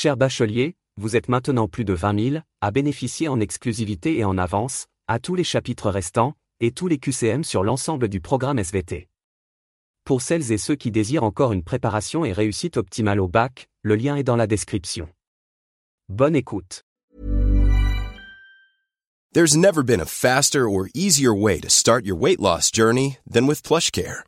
Cher bachelier, vous êtes maintenant plus de 20 000 à bénéficier en exclusivité et en avance, à tous les chapitres restants, et tous les QCM sur l'ensemble du programme SVT. Pour celles et ceux qui désirent encore une préparation et réussite optimale au bac, le lien est dans la description. Bonne écoute. There's never been a faster or easier way to start your weight loss journey than with PlushCare.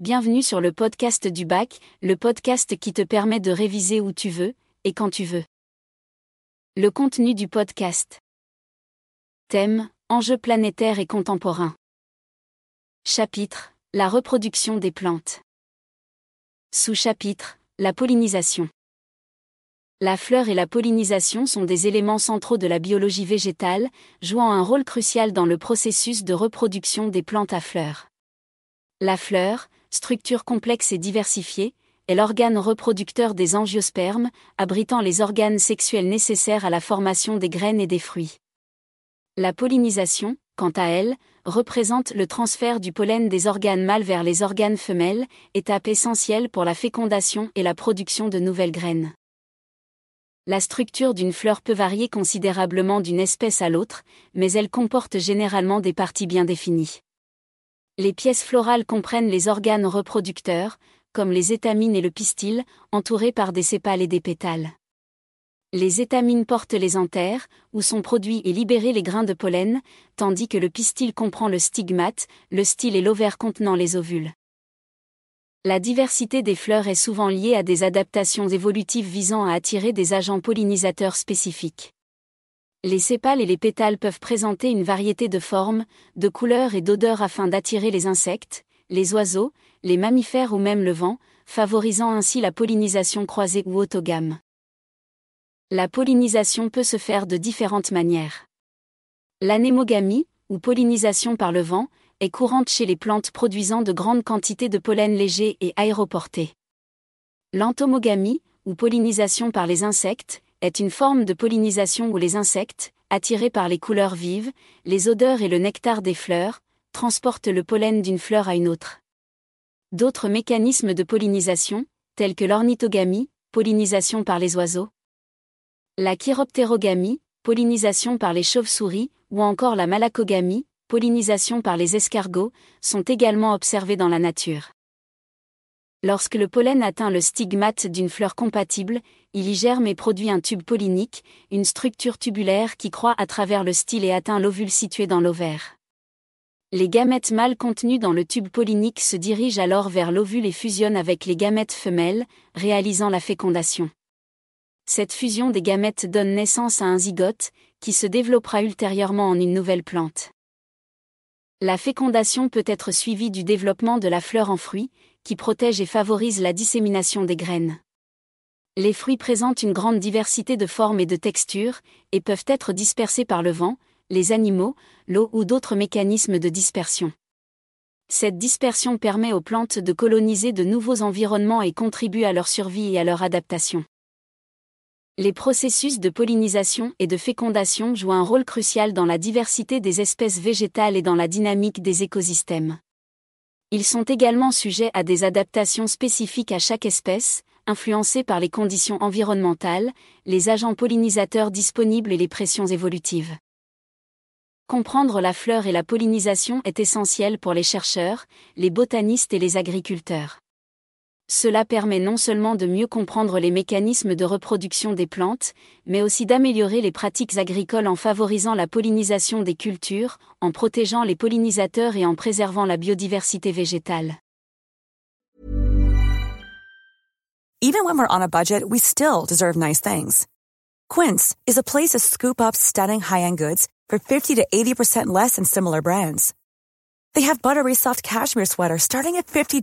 Bienvenue sur le podcast du bac, le podcast qui te permet de réviser où tu veux, et quand tu veux. Le contenu du podcast. Thème, enjeux planétaires et contemporains. Chapitre, la reproduction des plantes. Sous-chapitre, la pollinisation. La fleur et la pollinisation sont des éléments centraux de la biologie végétale, jouant un rôle crucial dans le processus de reproduction des plantes à fleurs. La fleur, structure complexe et diversifiée, est l'organe reproducteur des angiospermes, abritant les organes sexuels nécessaires à la formation des graines et des fruits. La pollinisation, quant à elle, représente le transfert du pollen des organes mâles vers les organes femelles, étape essentielle pour la fécondation et la production de nouvelles graines. La structure d'une fleur peut varier considérablement d'une espèce à l'autre, mais elle comporte généralement des parties bien définies. Les pièces florales comprennent les organes reproducteurs, comme les étamines et le pistil, entourés par des sépales et des pétales. Les étamines portent les anthères, où sont produits et libérés les grains de pollen, tandis que le pistil comprend le stigmate, le style et l'ovaire contenant les ovules. La diversité des fleurs est souvent liée à des adaptations évolutives visant à attirer des agents pollinisateurs spécifiques. Les sépales et les pétales peuvent présenter une variété de formes, de couleurs et d'odeurs afin d'attirer les insectes, les oiseaux, les mammifères ou même le vent, favorisant ainsi la pollinisation croisée ou autogame. La pollinisation peut se faire de différentes manières. L'anémogamie, ou pollinisation par le vent, est courante chez les plantes produisant de grandes quantités de pollen léger et aéroporté. L'entomogamie, ou pollinisation par les insectes, est une forme de pollinisation où les insectes, attirés par les couleurs vives, les odeurs et le nectar des fleurs, transportent le pollen d'une fleur à une autre. D'autres mécanismes de pollinisation, tels que l'ornithogamie, pollinisation par les oiseaux, la chiroptérogamie, pollinisation par les chauves-souris, ou encore la malacogamie, pollinisation par les escargots, sont également observées dans la nature. Lorsque le pollen atteint le stigmate d'une fleur compatible, il y germe et produit un tube pollinique, une structure tubulaire qui croît à travers le style et atteint l'ovule situé dans l'ovaire. Les gamètes mâles contenus dans le tube pollinique se dirigent alors vers l'ovule et fusionnent avec les gamètes femelles, réalisant la fécondation. Cette fusion des gamètes donne naissance à un zygote, qui se développera ultérieurement en une nouvelle plante. La fécondation peut être suivie du développement de la fleur en fruit, qui protège et favorise la dissémination des graines. Les fruits présentent une grande diversité de formes et de textures, et peuvent être dispersés par le vent, les animaux, l'eau ou d'autres mécanismes de dispersion. Cette dispersion permet aux plantes de coloniser de nouveaux environnements et contribue à leur survie et à leur adaptation. Les processus de pollinisation et de fécondation jouent un rôle crucial dans la diversité des espèces végétales et dans la dynamique des écosystèmes. Ils sont également sujets à des adaptations spécifiques à chaque espèce, influencées par les conditions environnementales, les agents pollinisateurs disponibles et les pressions évolutives. Comprendre la fleur et la pollinisation est essentiel pour les chercheurs, les botanistes et les agriculteurs. Cela permet non seulement de mieux comprendre les mécanismes de reproduction des plantes, mais aussi d'améliorer les pratiques agricoles en favorisant la pollinisation des cultures, en protégeant les pollinisateurs et en préservant la biodiversité végétale. Even when we're on a budget, we still deserve nice things. Quince is a place to scoop up stunning high-end goods for 50 to 80% less than similar brands. They have buttery soft cashmere sweaters starting at $50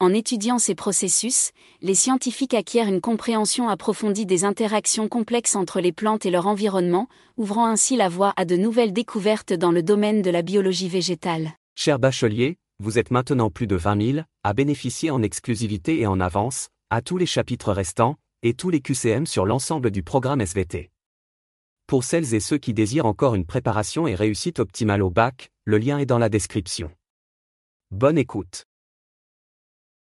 En étudiant ces processus, les scientifiques acquièrent une compréhension approfondie des interactions complexes entre les plantes et leur environnement, ouvrant ainsi la voie à de nouvelles découvertes dans le domaine de la biologie végétale. Cher bachelier, vous êtes maintenant plus de 20 000 à bénéficier en exclusivité et en avance, à tous les chapitres restants, et tous les QCM sur l'ensemble du programme SVT. Pour celles et ceux qui désirent encore une préparation et réussite optimale au bac, le lien est dans la description. Bonne écoute.